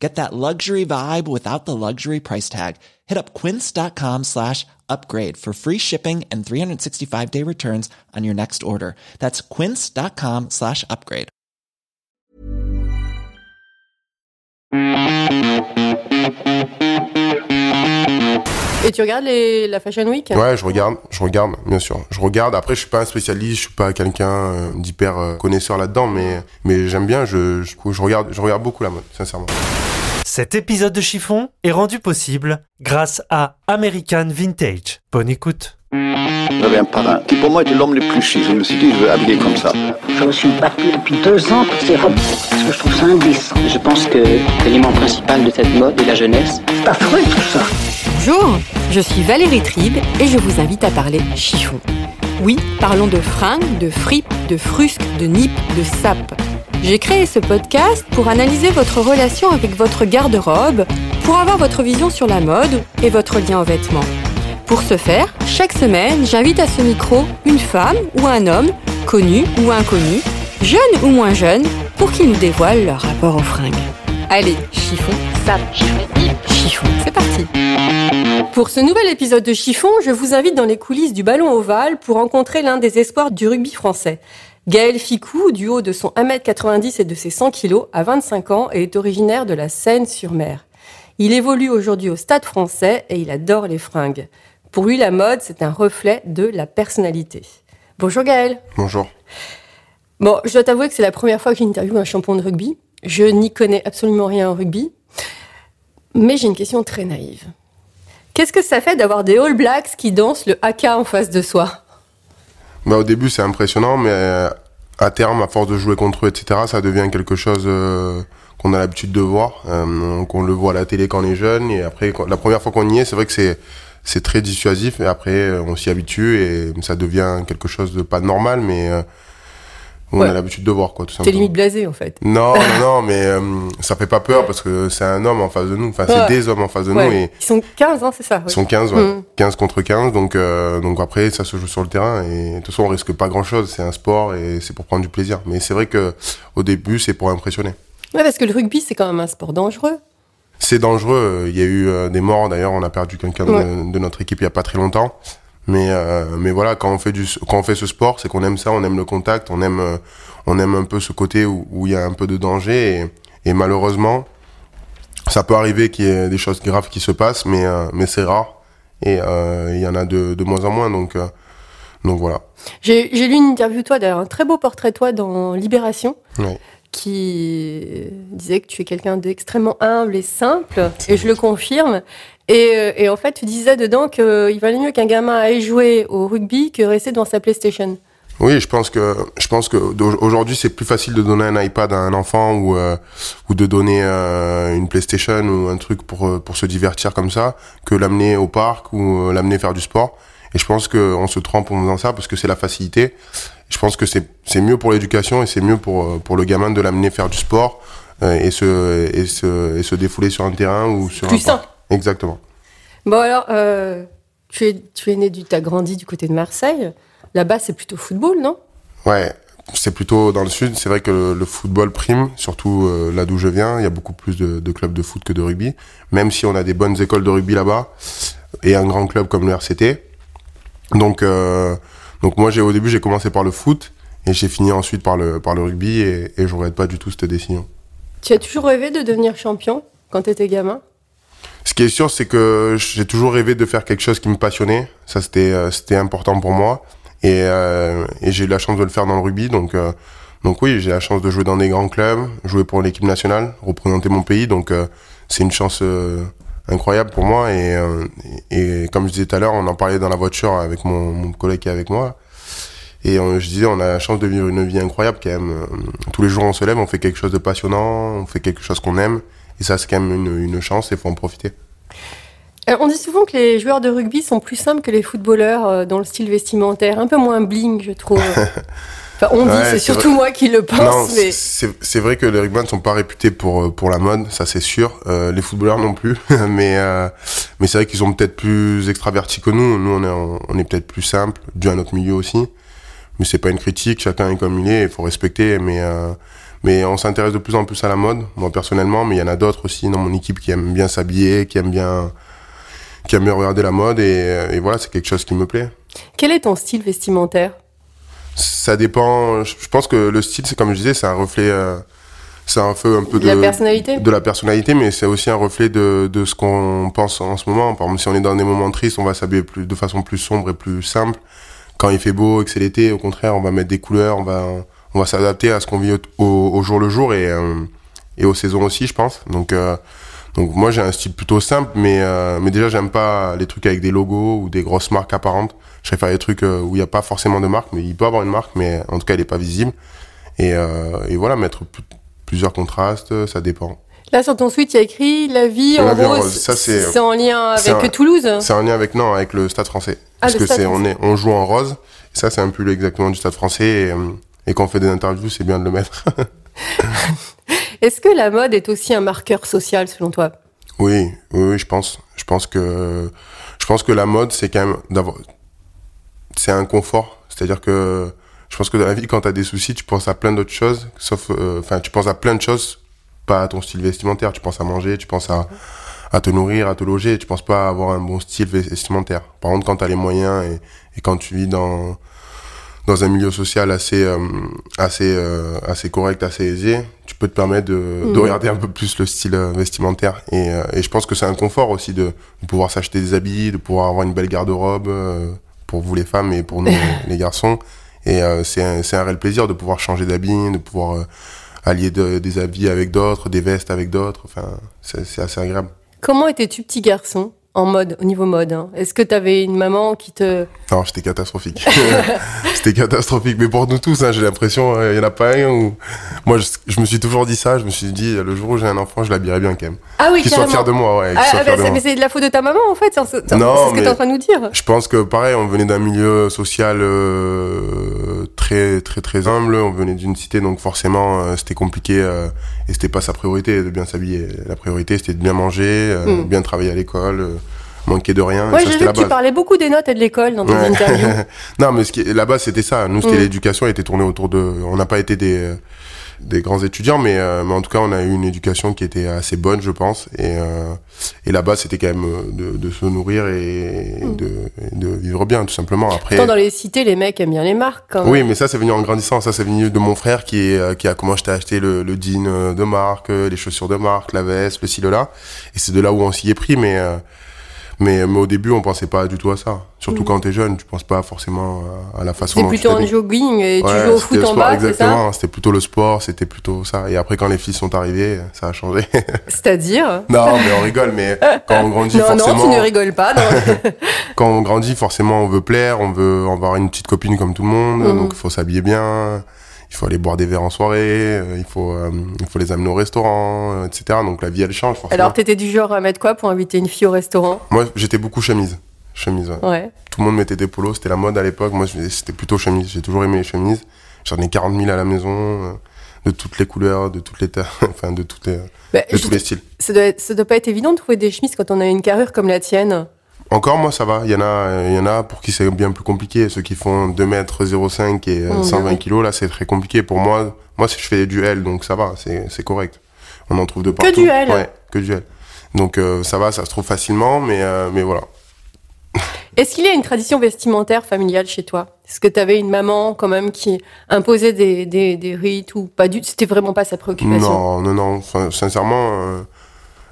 Get that luxury vibe without the luxury price tag. Hit up quince.com slash upgrade for free shipping and 365 day returns on your next order. That's quince.com slash upgrade. Et tu regardes les, la Fashion Week? Ouais, je regarde, je regarde, bien sûr. Je regarde. Après, je suis pas un spécialiste, je suis pas quelqu'un euh, d'hyper euh, connaisseur là-dedans, mais mais j'aime bien. Je, je je regarde, je regarde beaucoup la mode, sincèrement. Cet épisode de Chiffon est rendu possible grâce à American Vintage. Bonne écoute. J'avais un parrain qui pour moi était l'homme le plus chic. Je me suis dit, je veux habiller comme ça. Je me suis battu depuis deux ans pour ces robes, parce que je trouve ça indécent. Je pense que l'élément principal de cette mode est la jeunesse. C'est affreux tout ça. Bonjour, je suis Valérie Tribe et je vous invite à parler chiffon. Oui, parlons de fringues, de fripes, de frusques, de nippes, de sapes. J'ai créé ce podcast pour analyser votre relation avec votre garde-robe, pour avoir votre vision sur la mode et votre lien aux vêtements. Pour ce faire, chaque semaine, j'invite à ce micro une femme ou un homme, connu ou inconnu, jeune ou moins jeune, pour qu'ils nous dévoilent leur rapport aux fringues. Allez, chiffon, sape, chiffon, c'est parti Pour ce nouvel épisode de Chiffon, je vous invite dans les coulisses du ballon ovale pour rencontrer l'un des espoirs du rugby français. Gaël Ficou, du haut de son 1m90 et de ses 100 kg, a 25 ans et est originaire de la Seine-sur-Mer. Il évolue aujourd'hui au Stade français et il adore les fringues. Pour lui, la mode, c'est un reflet de la personnalité. Bonjour Gaël. Bonjour. Bon, je dois t'avouer que c'est la première fois que j'interviewe un champion de rugby. Je n'y connais absolument rien en rugby. Mais j'ai une question très naïve. Qu'est-ce que ça fait d'avoir des All Blacks qui dansent le haka en face de soi? Bah, au début, c'est impressionnant, mais euh, à terme, à force de jouer contre eux, etc., ça devient quelque chose euh, qu'on a l'habitude de voir. Euh, qu'on le voit à la télé quand on est jeune, et après, la première fois qu'on y est, c'est vrai que c'est c'est très dissuasif, et après, on s'y habitue, et ça devient quelque chose de pas normal, mais euh, on Ouais. a l'habitude de voir, quoi, tout T'es simplement. limite blasé en fait. Non, non, non, mais euh, ça fait pas peur parce que c'est un homme en face de nous. Enfin, Ouais. c'est des hommes en face de nous et Ils sont 15 ans, c'est ça ils sont 15, ouais. Mm. 15 contre 15. Donc, euh, donc après, ça se joue sur le terrain et de toute façon, on risque pas grand chose. C'est un sport et c'est pour prendre du plaisir. Mais c'est vrai que au début, c'est pour impressionner. Ouais, parce que le rugby, c'est quand même un sport dangereux. C'est dangereux. Il y a eu euh, des morts. D'ailleurs, on a perdu quelqu'un de- de, notre équipe il y a pas très longtemps. Mais euh, mais voilà, quand on fait du quand on fait ce sport, c'est qu'on aime ça, on aime le contact, on aime euh, on aime un peu ce côté où il y a un peu de danger et, et malheureusement, ça peut arriver qu'il y ait des choses graves qui se passent, mais euh, mais c'est rare et il y en a de, de moins en moins. Donc donc voilà. J'ai lu une interview toi, d'ailleurs, un très beau portrait toi dans Libération, qui disait que tu es quelqu'un d'extrêmement humble et simple, et je le confirme. Et, euh, et en fait, tu disais dedans qu'il valait mieux qu'un gamin aille jouer au rugby que rester dans sa PlayStation. Oui, je pense que je pense que aujourd'hui c'est plus facile de donner un iPad à un enfant ou euh, ou de donner euh, une PlayStation ou un truc pour euh, pour se divertir comme ça que l'amener au parc ou euh, l'amener faire du sport. Et je pense que on se trompe en faisant ça parce que c'est la facilité. Je pense que c'est c'est mieux pour l'éducation et c'est mieux pour euh, pour le gamin de l'amener faire du sport euh, et se et se et se défouler sur un terrain ou sur Plus un parc. Exactement. Bon, alors, euh, tu, es, tu es né, du, tu as grandi du côté de Marseille. Là-bas, c'est plutôt football, non? Ouais, c'est plutôt dans le sud. C'est vrai que le, le football prime, surtout euh, là d'où je viens. Il y a beaucoup plus de, de clubs de foot que de rugby. Même si on a des bonnes écoles de rugby là-bas et un grand club comme le RCT. Donc, euh, donc moi, j'ai au début, j'ai commencé par le foot et j'ai fini ensuite par le par le rugby et, et je regrette pas du tout cette décision. Tu as toujours rêvé de devenir champion quand tu étais gamin? Ce qui est sûr, c'est que j'ai toujours rêvé de faire quelque chose qui me passionnait. Ça, c'était euh, c'était important pour moi. Et, euh, et j'ai eu la chance de le faire dans le rugby. Donc, euh, donc oui, j'ai la chance de jouer dans des grands clubs, jouer pour l'équipe nationale, représenter mon pays. Donc, euh, c'est une chance euh, incroyable pour moi. Et, euh, et, et comme je disais tout à l'heure, on en parlait dans la voiture avec mon, mon collègue qui est avec moi. Et je disais, on a la chance de vivre une vie incroyable quand même. Tous les jours, on se lève, on fait quelque chose de passionnant, on fait quelque chose qu'on aime. Et ça, c'est quand même une, une chance et faut en profiter. Euh, On dit souvent que les joueurs de rugby sont plus simples que les footballeurs euh, dans le style vestimentaire, un peu moins bling, je trouve. Enfin, on dit, Ouais, c'est c'est surtout vrai. moi qui le pense, mais c'est vrai que les rugbyman ne sont pas réputés pour euh, pour la mode, ça c'est sûr. Euh, les footballeurs non plus, mais euh, mais c'est vrai qu'ils sont peut-être plus extravertis que nous. Nous on est on est peut-être plus simple, dû à notre milieu aussi. Mais c'est pas une critique, chacun est comme il est, il faut respecter. Mais euh, mais on s'intéresse de plus en plus à la mode, moi personnellement, mais il y en a d'autres aussi dans mon équipe qui aiment bien s'habiller, qui aiment bien qui aiment bien regarder la mode et, et voilà, c'est quelque chose qui me plaît. quel est ton style vestimentaire? Ça dépend. Je pense que le style, c'est comme je disais, c'est un reflet. euh, c'est un peu un peu De de la personnalité? de la personnalité, mais c'est aussi un reflet de, de ce qu'on pense en ce moment. Par exemple, si on est dans des moments tristes, on va s'habiller plus de façon plus sombre et plus simple. Quand il fait beau et que c'est l'été, au contraire, on va mettre des couleurs, on va on va s'adapter à ce qu'on vit au, au- au jour le jour et euh, et aux saisons aussi, je pense. Donc euh, donc moi j'ai un style plutôt simple, mais euh, mais déjà j'aime pas les trucs avec des logos ou des grosses marques apparentes. Je préfère les trucs où il n'y a pas forcément de marque, mais il peut avoir une marque, mais en tout cas elle est pas visible. Et, euh, et voilà, mettre plusieurs contrastes, ça dépend. Là, sur ton sweat, il y a écrit La vie La en vie rose. ça, c'est- en lien avec un- Toulouse? C'est en lien avec non avec le Stade Français, Ah, parce le que c'est on est on joue en rose. Et ça c'est un pull exactement du Stade Français et, et quand on fait des interviews c'est bien de le mettre. Est-ce que la mode est aussi un marqueur social, selon toi? Oui, oui, oui, je pense. Je pense que je pense que la mode c'est quand même d'avoir c'est un confort, c'est-à-dire que je pense que dans la vie quand tu as des soucis, tu penses à plein d'autres choses sauf euh, enfin tu penses à plein de choses pas à ton style vestimentaire, tu penses à manger, tu penses à à te nourrir, à te loger, tu penses pas à avoir un bon style vestimentaire. Par contre, quand tu as les moyens et, et quand tu vis dans dans un milieu social assez euh, assez euh, assez correct, assez aisé, tu peux te permettre de, de Mhm. regarder un peu plus le style euh, vestimentaire. Et, euh, et je pense que c'est un confort aussi de, de pouvoir s'acheter des habits, de pouvoir avoir une belle garde-robe pour vous les femmes et pour nous les garçons. Et c'est un, réel plaisir de pouvoir changer d'habits, de pouvoir allier de- des habits avec d'autres, des vestes avec d'autres. Enfin, c'est assez agréable. Comment étais-tu petit garçon? En mode, au niveau mode hein Est-ce que tu avais une maman qui te... Non, c'était catastrophique. c'était catastrophique. Mais pour nous tous, hein, j'ai l'impression, il y en a pas un où... Moi, je, je me suis toujours dit ça. Je me suis dit, le jour où j'ai un enfant, je l'habillerai bien quand même. Ah oui, Qu'il soit fier de moi, ouais. Ah, ah, bah, de mais c'est de la faute de ta maman, en fait. C'est c'est- ce que tu es en train de nous dire. Je pense que pareil, on venait d'un milieu social euh, très très très humble. On venait d'une cité, donc forcément euh, c'était compliqué euh, et c'était pas sa priorité de bien s'habiller. La priorité c'était de bien manger, euh, Mm. bien travailler à l'école, manquer de rien. Ouais, j'ai vu que tu parlais beaucoup des notes et de l'école dans tes Ouais. interviews. non, mais ce qui est- là-bas, c'était ça. Nous, c'était Mm. l'éducation était tournée autour de. On n'a pas été des euh, des grands étudiants, mais euh, mais en tout cas, on a eu une éducation qui était assez bonne, je pense. Et euh, et là-bas, c'était quand même euh, de, de se nourrir et Mm. de et de vivre bien, tout simplement. Après. Pourtant, dans les cités, les mecs aiment bien les marques, quand même. Oui, mais ça, c'est venu en grandissant. Ça, c'est venu de mon frère qui, est, euh, qui a commencé à acheter le, le jean de marque, les chaussures de marque, la veste, le ci, le là. Et c'est de là où on s'y est pris, mais, euh, mais, mais au début, on pensait pas du tout à ça. Surtout Mhm. quand t'es jeune, tu penses pas forcément à, à la façon tu plutôt en jogging et tu Ouais, joues au c'était foot en sport, bas, Exactement, c'était plutôt le sport, c'était plutôt ça. Et après, quand les filles sont arrivées, ça a changé. C'est-à-dire non, mais on rigole, mais quand on grandit, Non, forcément. non, tu ne rigoles pas. quand on grandit, forcément, on veut plaire, on veut avoir une petite copine comme tout le monde, Mhm. donc il faut s'habiller bien, il faut aller boire des verres en soirée, euh, il faut, euh, il faut les amener au restaurant, euh, etc. Donc la vie, elle change, forcément. Alors, t'étais du genre à mettre quoi pour inviter une fille au restaurant? Moi, j'étais beaucoup chemise. Chemise, ouais. Ouais. Tout le monde mettait des polos, c'était la mode à l'époque. Moi, c'était plutôt chemise. J'ai toujours aimé les chemises. J'en ai 40 000 à la maison, de toutes les couleurs, de toutes les tailles, enfin, de, toutes les, Bah, de tous les styles. ça, doit être- ça doit pas être évident de trouver des chemises quand on a une carrure comme la tienne. Encore, moi, ça va. Il y en a, euh, il y en a pour qui c'est bien plus compliqué. Ceux qui font 2 mètres 05 et euh, Mhm. 120 kilos, là, c'est très compliqué. Pour moi, moi, si je fais du L, donc ça va, c'est, c'est correct. On en trouve de partout. du L Ouais, que du L. Donc, euh, ça va, ça se trouve facilement, mais, euh, mais voilà. Est-ce qu'il y a une tradition vestimentaire familiale chez toi? Est-ce que tu avais une maman quand même qui imposait des, des, des rites ou pas du C'était vraiment pas sa préoccupation? Non, non, non. Enfin, sincèrement, euh,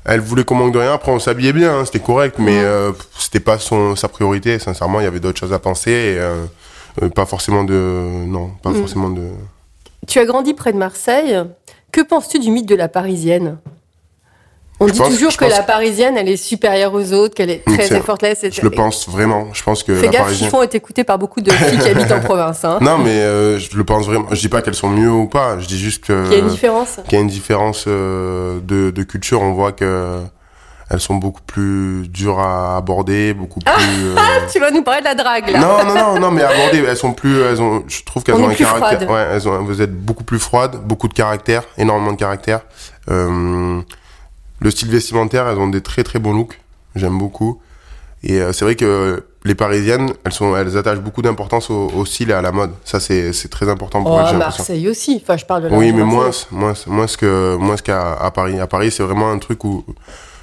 elle voulait qu'on manque de rien. Après, on s'habillait bien, hein, c'était correct, mais euh, c'était pas son, sa priorité. Sincèrement, il y avait d'autres choses à penser. Et, euh, euh, pas forcément de. Non, pas Mhm. forcément de. Tu as grandi près de Marseille. Que penses-tu du mythe de la Parisienne? On Je dit pense- toujours que pense- la Parisienne, elle est supérieure aux autres, qu'elle est très effortless. Je le pense vraiment. Je pense que Fais la gaffe, Parisienne. Chiffon est écouté par beaucoup de filles qui habitent en province. Hein. Non, mais euh, je le pense vraiment. Je dis pas qu'elles sont mieux ou pas. Je dis juste que. Il y a une différence. qu'il y a une différence euh, de, de culture. On voit que elles sont beaucoup plus dures à aborder, beaucoup plus. euh, Tu vas nous parler de la drague là. Non, non, non, non, mais aborder, elles sont plus, elles ont, je trouve qu'elles On ont un caractère. Ouais, elles ont, vous êtes beaucoup plus froides, beaucoup de caractère, énormément de caractère. Euh, le style vestimentaire, elles ont des très très bons looks. J'aime beaucoup. Et euh, c'est vrai que les parisiennes, elles sont, elles attachent beaucoup d'importance au, au style et à la mode. Ça, c'est, c'est très important pour Oh, elles, à. Marseille aussi. Enfin, je parle de la Oui, mais moins, moins, moins que, moins qu'à à Paris. À Paris, c'est vraiment un truc où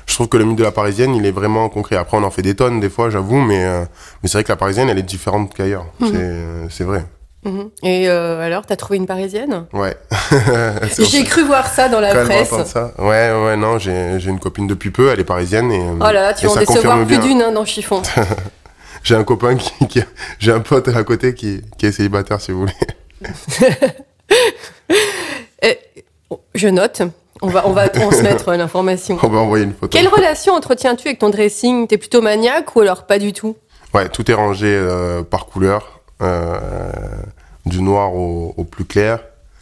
je trouve que le mythe de la parisienne, il est vraiment concret. Après, on en fait des tonnes des fois, j'avoue, mais, euh, mais c'est vrai que la parisienne, elle est différente qu'ailleurs. C'est, euh, c'est vrai. Mhm. Et euh, alors, t'as trouvé une parisienne? Ouais. J'ai cru voir ça dans la me presse. ça. Ouais, ouais, non, j'ai, j'ai une copine depuis peu, elle est parisienne et. Oh là là, tu vas en décevoir plus d'une hein, dans Chiffon. J'ai un copain qui, qui- j'ai un pote à côté qui, qui est célibataire, si vous voulez. Je note. On va, on va transmettre euh, l'information. On va envoyer une photo. Quelle relation entretiens-tu avec ton dressing? T'es plutôt maniaque ou alors pas du tout? Ouais, tout est rangé euh, par couleur, euh, du noir au, au plus clair.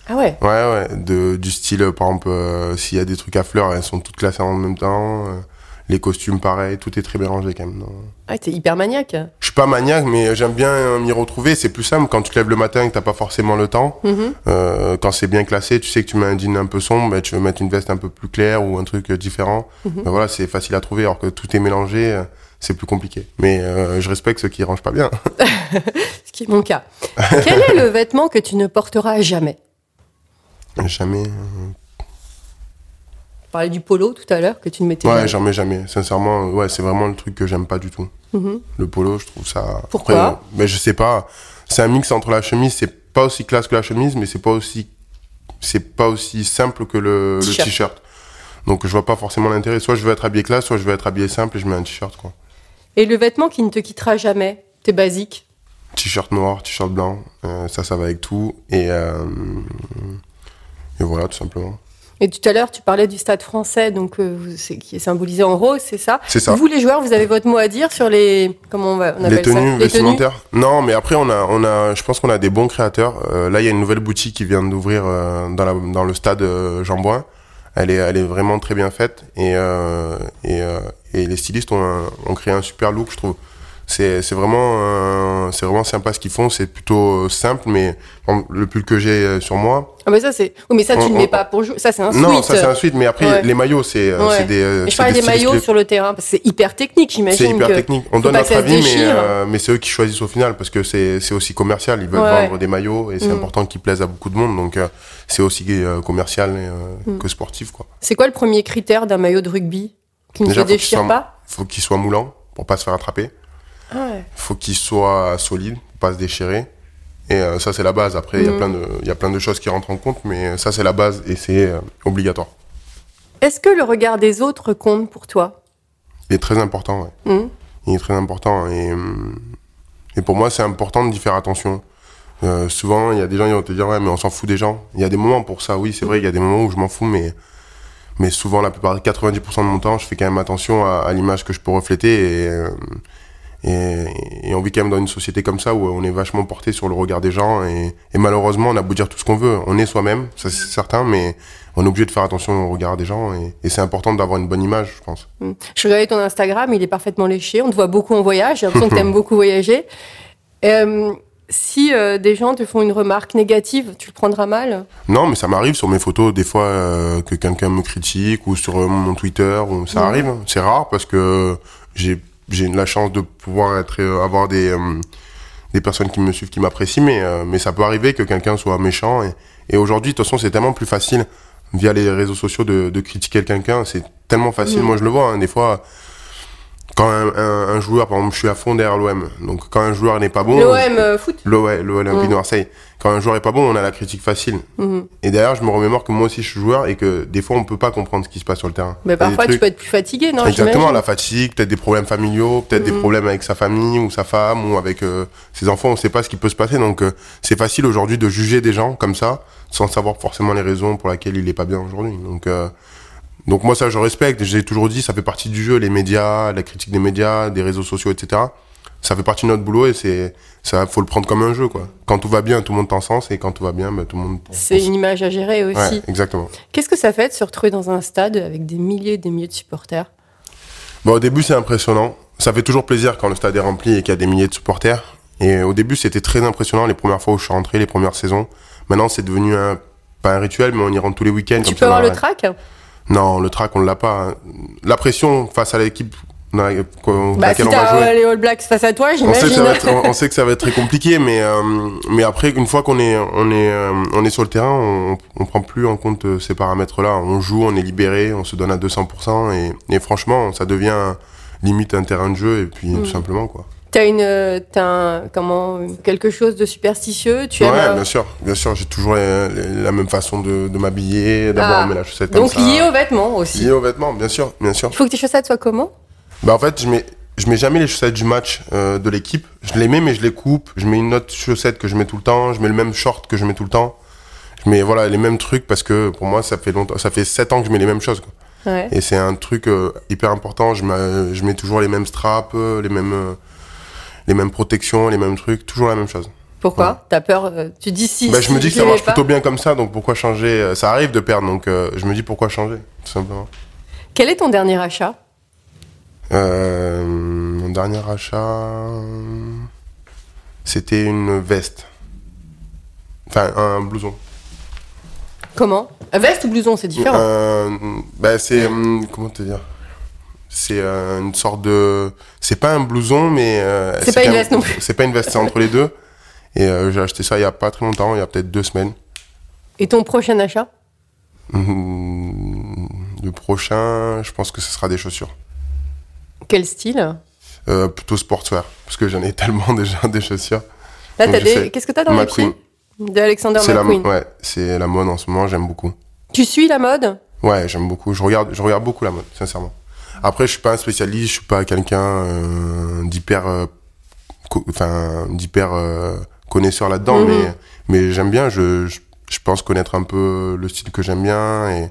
Ah ouais Ouais, ouais, de, du style, euh, par exemple, euh, s'il y a des trucs à fleurs, elles sont toutes classées en même temps. euh, les costumes, pareil, tout est très rangé quand même. non. Ah, t'es hyper maniaque. Je suis pas maniaque, mais j'aime bien m'y retrouver. C'est plus simple quand tu te lèves le matin et que t'as pas forcément le temps. Mhm. Euh, quand c'est bien classé, tu sais que tu mets un jean un peu sombre, ben, tu veux mettre une veste un peu plus claire ou un truc différent. Ben voilà, c'est facile à trouver, alors que tout est mélangé, c'est plus compliqué. Mais euh, je respecte ceux qui rangent pas bien. Ce qui est mon cas. Quel est le vêtement que tu ne porteras jamais? Jamais. On parlait du polo tout à l'heure que tu ne mettais Ouais, jamais. jamais, jamais. Sincèrement, ouais, c'est vraiment le truc que j'aime pas du tout. Mhm. Le polo, je trouve ça. Pourquoi? Après, euh, Mais je sais pas. C'est un mix entre la chemise, c'est pas aussi classe que la chemise, mais c'est pas aussi, c'est pas aussi simple que le t-shirt. Donc je vois pas forcément l'intérêt. Soit je veux être habillé classe, soit je veux être habillé simple et je mets un t-shirt quoi. Et le vêtement qui ne te quittera jamais T'es basique. T-shirt noir, t-shirt blanc, euh, ça, ça va avec tout. Et euh, et voilà, tout simplement. Et tout à l'heure, tu parlais du stade français, donc euh, c'est qui est symbolisé en rose, c'est ça? C'est ça. Vous, les joueurs, vous avez votre mot à dire sur les comment on, va, on appelle les tenues ça? Les tenues vestimentaires Non, mais après on a, on a, je pense qu'on a des bons créateurs. Euh, là, il y a une nouvelle boutique qui vient d'ouvrir euh, dans, la, dans le stade Jean. Elle est, elle est vraiment très bien faite et euh, et, euh, et les stylistes ont, ont créé un super look, je trouve. C'est, c'est vraiment, c'est vraiment sympa ce qu'ils font. C'est plutôt euh, simple, mais le pull que j'ai euh, sur moi. Ah mais ça c'est. Oui, mais ça tu ne mets on- pas pour jouer. Ça c'est un non, sweat. ça c'est un suite, mais après Ouais. les maillots, c'est, euh, Ouais. c'est des. Mais je c'est parlais des maillots sur le terrain parce que c'est hyper technique, C'est j'imagine. hyper que- technique. On donne notre avis, mais, euh, c'est eux qui choisissent au final parce que c'est c'est aussi commercial. Ils veulent Ouais, vendre des maillots et c'est Mm. important qu'ils plaisent à beaucoup de monde. Donc euh, c'est aussi euh, commercial Mm. que sportif. quoi. C'est quoi le premier critère d'un maillot de rugby qui ne se déchire pas faut qu'il soit moulant pour pas se faire attraper. Ah ouais. faut qu'il soit solide pas se déchirer. Et euh, ça c'est la base. Après il y a Mm. plein de il y a plein de choses qui rentrent en compte, mais ça c'est la base et c'est euh, obligatoire. Est-ce que le regard des autres compte pour toi? Il est très important. Ouais. Hmm il est très important. Et, et pour moi, c'est important d'y faire attention. Euh, souvent, il y a des gens qui vont te dire, ouais, mais on s'en fout des gens. Il y a des moments pour ça, oui, c'est vrai, il y a des moments où je m'en fous, mais, mais souvent, la plupart, 90% de mon temps, je fais quand même attention à, à l'image que je peux refléter. Et, euh, et, et on vit quand même dans une société comme ça où on est vachement porté sur le regard des gens. Et, et malheureusement, on a beau dire tout ce qu'on veut, on est soi-même, ça c'est certain, mais on est obligé de faire attention au regard des gens. Et, et c'est important d'avoir une bonne image, je pense. Hmm. Je regardais ton Instagram, il est parfaitement léché. On te voit beaucoup en voyage. J'ai l'impression que tu aimes beaucoup voyager. Euh, si euh, des gens te font une remarque négative, tu le prendras mal? Non, mais ça m'arrive sur mes photos des fois euh, que quelqu'un me critique ou sur mon Twitter, ou ça Mhm. arrive. C'est rare parce que j'ai j'ai la chance de pouvoir être euh, avoir des euh, des personnes qui me suivent, qui m'apprécient, mais euh, mais ça peut arriver que quelqu'un soit méchant. Et, et aujourd'hui, de toute façon, c'est tellement plus facile via les réseaux sociaux de, de critiquer quelqu'un. C'est tellement facile. Mhm. Moi, je le vois. hein, des fois, quand un, un, un joueur, par exemple, je suis à fond derrière l'OM. Donc, quand un joueur n'est pas bon, L'OM euh, foot l'Olympique Mhm. de Marseille. Quand un joueur est pas bon, on a la critique facile. Mhm. Et d'ailleurs, je me remémore que moi aussi je suis joueur et que des fois on peut pas comprendre ce qui se passe sur le terrain. Mais parfois, tu peux être plus fatigué, non Exactement, la fatigue, peut-être des problèmes familiaux, peut-être des Mhm. problèmes avec sa famille ou sa femme ou avec euh, ses enfants, on sait pas ce qui peut se passer. Donc euh, c'est facile aujourd'hui de juger des gens comme ça sans savoir forcément les raisons pour lesquelles il est pas bien aujourd'hui. Donc euh, donc moi ça je respecte, j'ai toujours dit ça fait partie du jeu, les médias, la critique des médias, des réseaux sociaux, etc. Ça fait partie de notre boulot et c'est ça faut le prendre comme un jeu quoi. Quand tout va bien, tout le monde t'en sens et quand tout va bien, bah, tout le monde. C'est une image à gérer aussi. Ouais, exactement. Qu'est-ce que ça fait de se retrouver dans un stade avec des milliers et des milliers de supporters? Bon, au début, c'est impressionnant. Ça fait toujours plaisir quand le stade est rempli et qu'il y a des milliers de supporters. Et au début, c'était très impressionnant les premières fois où je suis rentré, les premières saisons. Maintenant, c'est devenu un, pas un rituel, mais on y rentre tous les week-ends. Tu comme peux ça, avoir le track Non, le track, on l'a pas. hein. La pression face à l'équipe Bah, laquelle si on va jouer. les All Blacks face à toi, On sait, que ça va être, on, sait que ça va être très compliqué, mais, euh, mais après, une fois qu'on est, on est, euh, on est sur le terrain, on, on prend plus en compte euh, ces paramètres-là. On joue, on est libéré, on se donne à 200%, et, et franchement, ça devient limite un terrain de jeu, et puis Mm. tout simplement, quoi. T'as une, t'as un- comment, quelque chose de superstitieux. Tu ouais, euh, bien sûr, bien sûr, j'ai toujours la même façon de, de m'habiller, d'abord Ah. on met la chaussette comme Donc ça. lié aux vêtements aussi. Lié aux vêtements, bien sûr, bien sûr. Il faut que tes chaussettes soient comment? Bah en fait, je mets, je mets jamais les chaussettes du match euh, de l'équipe. Je les mets, mais je les coupe. Je mets une autre chaussette que je mets tout le temps. Je mets le même short que je mets tout le temps. Je mets voilà les mêmes trucs parce que pour moi ça fait longtemps, ça fait 7 ans que je mets les mêmes choses. Quoi. Ouais. Et c'est un truc euh, hyper important. Je mets, je mets toujours les mêmes straps, les mêmes, les mêmes protections, les mêmes trucs, toujours la même chose. Pourquoi T'as peur euh, Tu dis si. bah, je me dis que ça marche pas. plutôt bien comme ça, donc pourquoi changer euh, Ça arrive de perdre, donc euh, je me dis pourquoi changer, tout simplement. Quel est ton dernier achat? Euh, mon dernier achat, c'était une veste. Enfin, un blouson. Comment? Veste ou blouson, c'est différent. Bah, c'est. Comment te dire? C'est euh, une sorte de. C'est pas un blouson, mais. euh, C'est pas une veste non plus. C'est pas une veste, c'est entre les deux. Et euh, j'ai acheté ça il y a pas très longtemps, il y a peut-être deux semaines. Et ton prochain achat? Hum, Le prochain, je pense que ce sera des chaussures. Quel style? Euh, plutôt sportswear, parce que j'en ai tellement déjà des chaussures. Là, t'as des. Qu'est-ce que t'as dans les McQueen. pieds De Alexander C'est la, McQueen. ouais, c'est la mode en ce moment, j'aime beaucoup. Tu suis la mode? Ouais, j'aime beaucoup. Je regarde, je regarde beaucoup la mode, sincèrement. Après, je suis pas un spécialiste, je suis pas quelqu'un euh, d'hyper, euh, enfin, d'hyper euh, connaisseur là-dedans, Mhm. mais, mais j'aime bien. Je, je, je pense connaître un peu le style que j'aime bien et,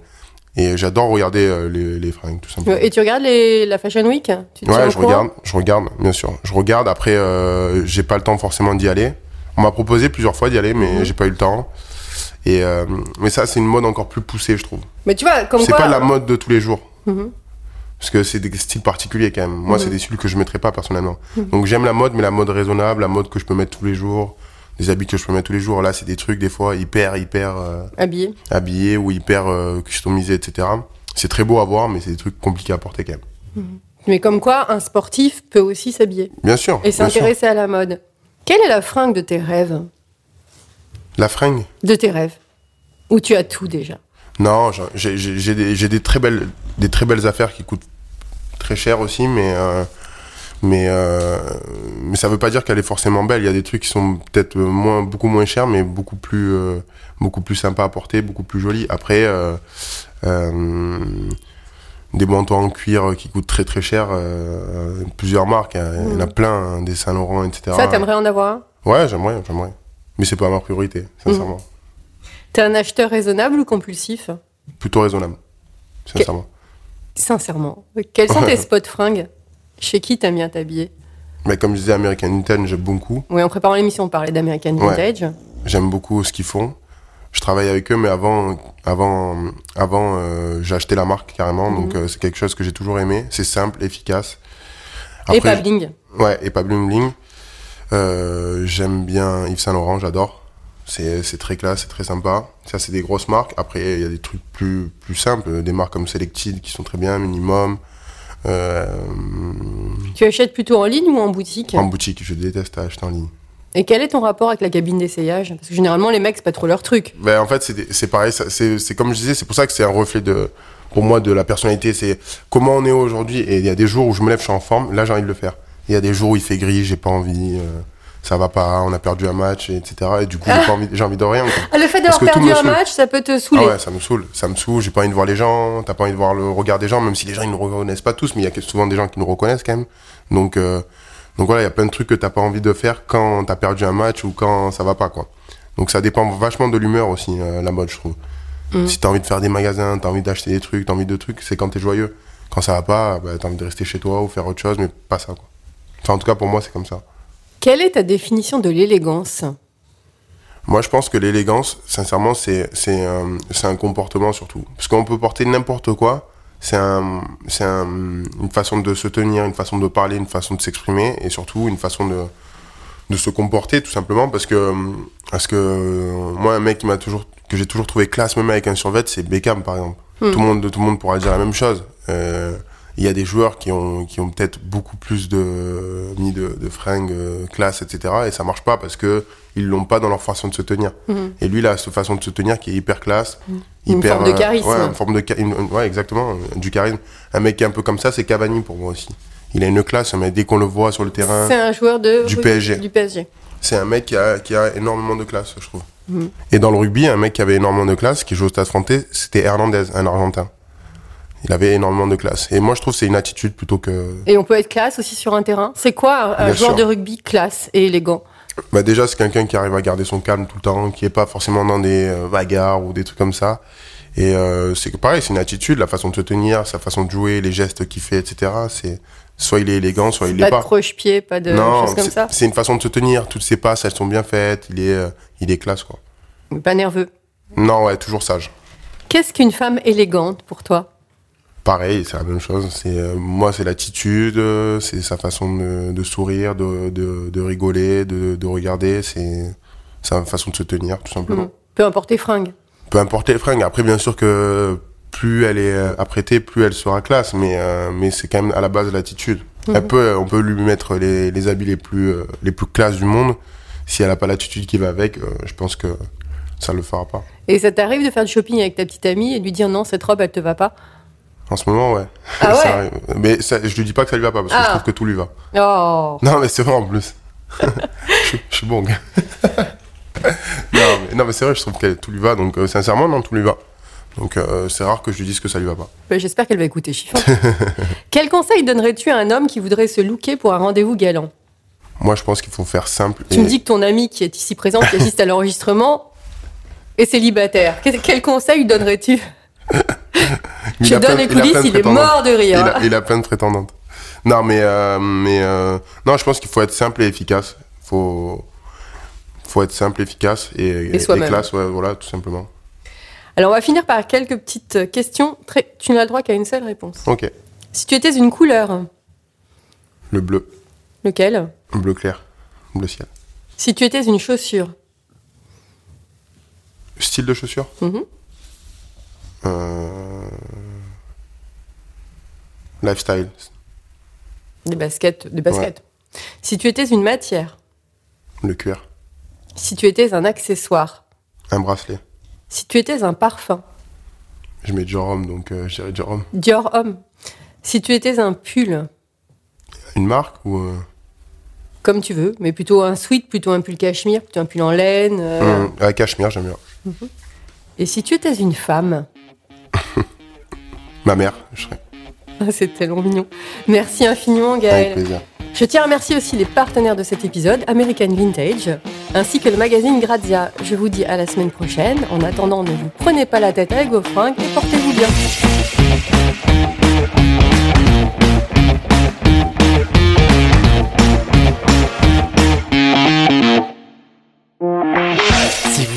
et j'adore regarder euh, les, les fringues, tout simplement. Et tu regardes les... la Fashion Week? Tu te tiens Ouais, je regarde, je regarde, bien sûr. Je regarde. Après, euh, j'ai pas le temps forcément d'y aller. On m'a proposé plusieurs fois d'y aller, mais Mhm. j'ai pas eu le temps. Et euh, mais ça, c'est une mode encore plus poussée, je trouve. Mais tu vois, comme C'est pas la mode de tous les jours. Mhm. Parce que c'est des styles particuliers quand même. Moi, Mhm. c'est des styles que je mettrais pas personnellement. Donc j'aime la mode, mais la mode raisonnable, la mode que je peux mettre tous les jours, des habits que je peux mettre tous les jours. Là, c'est des trucs des fois hyper, hyper euh, Habillé. habillés ou hyper euh, customisés, etc. C'est très beau à voir, mais c'est des trucs compliqués à porter quand même. Mais comme quoi, un sportif peut aussi s'habiller Bien sûr. et s'intéresser à la mode. Quelle est la fringue de tes rêves? La fringue? De tes rêves Où tu as tout déjà? Non, des, j'ai des très belles, des très belles affaires qui coûtent très cher aussi, mais euh, mais euh, mais ça veut pas dire qu'elle est forcément belle. Il y a des trucs qui sont peut-être moins, beaucoup moins chers, mais beaucoup plus, euh, beaucoup plus sympas à porter, beaucoup plus jolis. Après, euh, euh, des manteaux en cuir qui coûtent très très cher, plusieurs marques, hein. il y en a plein, hein, des Saint Laurent, etc. Ça, t'aimerais en avoir Ouais, j'aimerais, j'aimerais. Mais c'est pas ma priorité, sincèrement. T'es un acheteur raisonnable ou compulsif? Plutôt raisonnable, sincèrement. Sincèrement. Quels sont tes spots fringues Chez qui t'aimes bien t'habiller Mais comme je disais, American Vintage, j'aime beaucoup. Oui, en préparant l'émission, on parlait d'American Ouais. Vintage. J'aime beaucoup ce qu'ils font. Je travaille avec eux, mais avant, avant, avant, euh, j'ai acheté la marque carrément. Mhm. Donc euh, c'est quelque chose que j'ai toujours aimé. C'est simple, efficace. et Après, pas bling. Ouais, et pas bling bling. Euh, j'aime bien Yves Saint Laurent, j'adore. C'est très classe, c'est très sympa. Ça, c'est des grosses marques. Après, il y a des trucs plus, plus simples, des marques comme Selected qui sont très bien, Minimum. Euh, Tu achètes plutôt en ligne ou en boutique en boutique, je déteste acheter en ligne. Et quel est ton rapport avec la cabine d'essayage? Parce que généralement, les mecs, c'est pas trop leur truc. Ben, en fait, c'est pareil. c'est comme je disais, c'est pour ça que c'est un reflet de, pour moi, de la personnalité. C'est comment on est aujourd'hui. Et il y a des jours où je me lève, je suis en forme. Là, j'ai envie de le faire. Il y a des jours où il fait gris, j'ai pas envie. euh, ça va pas, on a perdu un match, et etc. Et du coup, j'ai pas envie, j'ai envie de rien. quoi. Ah, le fait d'avoir perdu un match, ça peut te saouler. Ah ouais, ça me saoule. Ça me saoule. J'ai pas envie de voir les gens. T'as pas envie de voir le regard des gens, même si les gens ils nous reconnaissent pas tous, mais il y a souvent des gens qui nous reconnaissent quand même. Donc, euh, donc voilà, il y a plein de trucs que t'as pas envie de faire quand t'as perdu un match ou quand ça va pas, quoi. Donc ça dépend vachement de l'humeur aussi, euh, la mode, je trouve. Mm. Si t'as envie de faire des magasins, t'as envie d'acheter des trucs, t'as envie de trucs, c'est quand t'es joyeux. Quand ça va pas, bah, t'as envie de rester chez toi ou faire autre chose, mais pas ça, quoi. Enfin, en tout cas, pour moi, c'est comme ça. Quelle est ta définition de l'élégance? Moi, je pense que l'élégance, sincèrement, c'est un, un comportement surtout. Parce qu'on peut porter n'importe quoi. c'est un, c'est un, une façon de se tenir, une façon de parler, une façon de s'exprimer et surtout une façon de, de se comporter tout simplement parce que, parce que moi, un mec qui m'a toujours, que j'ai toujours trouvé classe, même avec un survêt, c'est Beckham par exemple. Tout, le monde, tout le monde pourra dire la même chose. Euh, il y a des joueurs qui ont, qui ont peut-être beaucoup plus de, mis de, de fringues, euh, classe, etc. Et ça marche pas parce que ils l'ont pas dans leur façon de se tenir. Et lui, il a cette façon de se tenir qui est hyper classe. Une hyper, forme de euh, charisme. ouais, une forme de une- ouais, exactement, du charisme. Un mec qui est un peu comme ça, c'est Cavani pour moi aussi. Il a une classe, mais dès qu'on le voit sur le terrain, C'est un joueur de Du PSG. Du PSG. c'est un mec qui a, qui a énormément de classe, je trouve. Et dans le rugby, un mec qui avait énormément de classe, qui joue au Stade Français, c'était Hernandez, un Argentin. Il avait énormément de classe. Et moi, je trouve que c'est une attitude plutôt que. Et on peut être classe aussi sur un terrain? C'est quoi un Bien joueur sûr. de rugby classe et élégant? Bah déjà, c'est quelqu'un qui arrive à garder son calme tout le temps, qui est pas forcément dans des euh, bagarres ou des trucs comme ça. Et euh, c'est pareil, c'est une attitude, la façon de se tenir, sa façon de jouer, les gestes qu'il fait, etc. C'est soit il est élégant, soit il Pas l'est de pas. croche-pied, pas de non, choses comme ça? c'est une façon de se tenir. Toutes ses passes, elles sont bien faites. Il est, euh, il est classe, quoi. Pas nerveux? Non, ouais, toujours sage. Qu'est-ce qu'une femme élégante pour toi? Pareil, c'est la même chose. C'est euh, moi, c'est l'attitude, euh, c'est sa façon de, de sourire, de, de, de rigoler, de, de regarder. C'est sa façon de se tenir, tout simplement. Mhm. Peu importe tes fringues. Peu importe les fringues. Après, bien sûr que plus elle est euh, apprêtée, plus elle sera classe. Mais euh, mais c'est quand même à la base l'attitude. Elle peut, on peut lui mettre les, les habits les plus les plus classes du monde. Si elle a pas l'attitude qui va avec, je pense que ça le fera pas. Et ça t'arrive de faire du shopping avec ta petite amie et de lui dire non, cette robe, elle te va pas? En ce moment, ouais. Ah ouais. Mais ça, je lui dis pas que ça lui va pas parce que Ah. je trouve que tout lui va. Oh Non, mais c'est vrai en plus. je, suis- je suis bon, gars. non, mais, non, mais c'est vrai, je trouve que tout lui va. Donc, euh, sincèrement, non, tout lui va. Donc, euh, c'est rare que je lui dise que ça lui va pas. Bah, J'espère qu'elle va écouter Chiffon. Quel conseil donnerais-tu à un homme qui voudrait se looker pour un rendez-vous galant? Moi, je pense qu'il faut faire simple. Tu et- me dis que ton ami qui est ici présent, qui assiste à l'enregistrement, est célibataire. Quel conseil donnerais-tu? Il je a donne plein- les coulisses, il est mort de rire. Il a, il a plein de prétendantes. Non, mais, euh, mais euh, non, je pense qu'il faut être simple et efficace. Faut, faut être simple, efficace et, Et soi-même. classe, ouais, voilà, tout simplement. Alors on va finir par quelques petites questions. Très... Tu n'as le droit qu'à une seule réponse. Ok. Si tu étais une couleur, Le bleu, lequel? Bleu clair, bleu ciel. Si tu étais une chaussure, Style de chaussures Mhm. Euh, Lifestyle. des baskets, des baskets. Si tu étais une matière, Le cuir. si tu étais un accessoire, Un bracelet. si tu étais un parfum, Je mets Dior Homme, donc euh, je dirais Dior Homme. Dior homme. Si tu étais un pull, Une marque ou... euh, comme tu veux, mais plutôt un sweat, plutôt un pull cachemire, plutôt un pull en laine. euh, hum, ah, cachemire, j'aime bien. Et si tu étais une femme, Ma mère, je serais. Ah, c'est tellement mignon. Merci infiniment, Avec Gaël. plaisir. Je tiens à remercier aussi les partenaires de cet épisode, American Vintage, ainsi que le magazine Grazia. Je vous dis à la semaine prochaine. En attendant, ne vous prenez pas la tête avec vos fringues et portez-vous bien.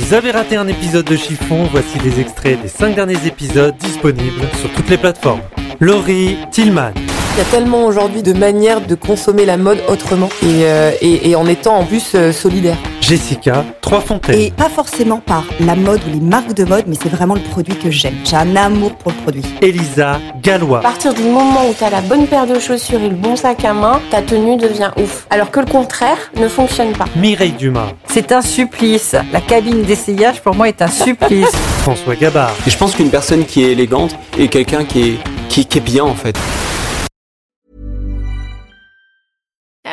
Vous avez raté un épisode de Chiffon, voici des extraits des 5 derniers épisodes disponibles sur toutes les plateformes. Laurie Tillman, Il y a tellement aujourd'hui de manières de consommer la mode autrement et, euh, en étant en plus euh, solidaire. Jessica Troisfontaine, Et pas forcément par la mode ou les marques de mode, mais c'est vraiment le produit que j'aime. J'ai un amour pour le produit. Elisa Gallois, À partir du moment où tu as la bonne paire de chaussures et le bon sac à main, ta tenue devient ouf. Alors que le contraire ne fonctionne pas. Mireille Dumas, C'est un supplice. La cabine d'essayage pour moi est un supplice. François Gabard, Et je pense qu'une personne qui est élégante est quelqu'un qui est, qui, qui est bien en fait.